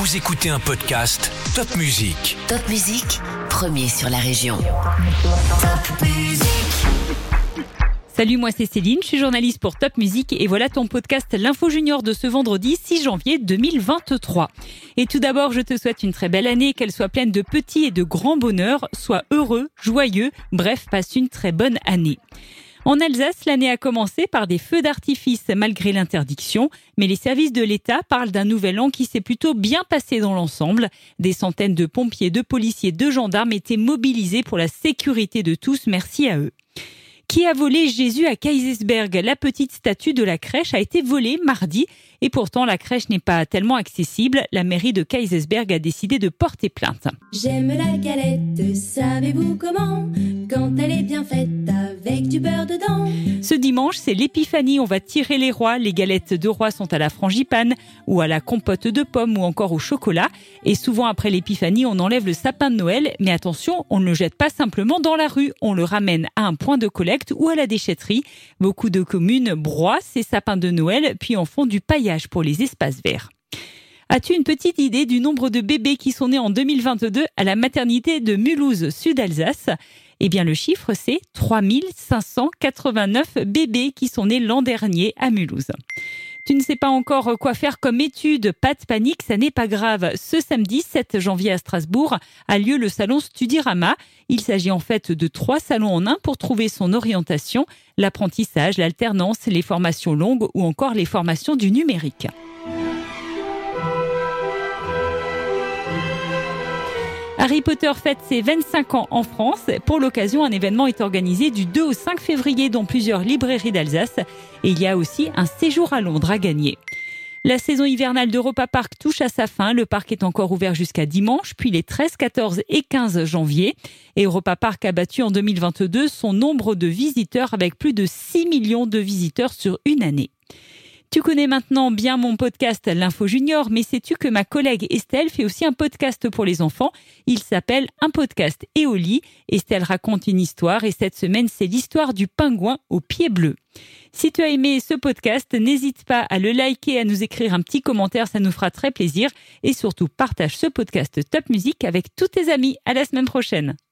Vous écoutez un podcast Top Music. Top Musique, premier sur la région. Top Musique. Salut, moi c'est Céline, je suis journaliste pour Top Music et voilà ton podcast L'Info Junior de ce vendredi 6 janvier 2023. Et tout d'abord, je te souhaite une très belle année, qu'elle soit pleine de petits et de grands bonheurs, sois heureux, joyeux, bref, passe une très bonne année. En Alsace, l'année a commencé par des feux d'artifice malgré l'interdiction, mais les services de l'État parlent d'un nouvel an qui s'est plutôt bien passé dans l'ensemble. Des centaines de pompiers, de policiers, de gendarmes étaient mobilisés pour la sécurité de tous, merci à eux. Qui a volé Jésus à Kaisersberg? La petite statue de la crèche a été volée mardi et pourtant la crèche n'est pas tellement accessible. La mairie de Kaisersberg a décidé de porter plainte. J'aime la galette, savez-vous comment? Quand elle est bien faite Ce dimanche, c'est l'épiphanie. On va tirer les rois. Les galettes de roi sont à la frangipane ou à la compote de pommes ou encore au chocolat. Et souvent après l'épiphanie, on enlève le sapin de Noël. Mais attention, on ne le jette pas simplement dans la rue. On le ramène à un point de collecte ou à la déchetterie. Beaucoup de communes broient ces sapins de Noël puis en font du paillage pour les espaces verts. As-tu une petite idée du nombre de bébés qui sont nés en 2022 à la maternité de Mulhouse, Sud-Alsace Eh bien, le chiffre, c'est 3589 bébés qui sont nés l'an dernier à Mulhouse. Tu ne sais pas encore quoi faire comme étude, pas de panique, ça n'est pas grave. Ce samedi 7 janvier à Strasbourg a lieu le salon Studirama. Il s'agit en fait de trois salons en un pour trouver son orientation, l'apprentissage, l'alternance, les formations longues ou encore les formations du numérique. Harry Potter fête ses 25 ans en France. Pour l'occasion, un événement est organisé du 2 au 5 février dans plusieurs librairies d'Alsace. Et il y a aussi un séjour à Londres à gagner. La saison hivernale d'Europa Park touche à sa fin. Le parc est encore ouvert jusqu'à dimanche, puis les 13, 14 et 15 janvier. Et Europa Park a battu en 2022 son nombre de visiteurs avec plus de 6 millions de visiteurs sur une année. Tu connais maintenant bien mon podcast L'Info Junior, mais sais-tu que ma collègue Estelle fait aussi un podcast pour les enfants? Il s'appelle Un podcast et. Estelle raconte une histoire et cette semaine, c'est l'histoire du pingouin au pied bleu. Si tu as aimé ce podcast, n'hésite pas à le liker, à nous écrire un petit commentaire, ça nous fera très plaisir. Et surtout, partage ce podcast Top Music avec tous tes amis. À la semaine prochaine.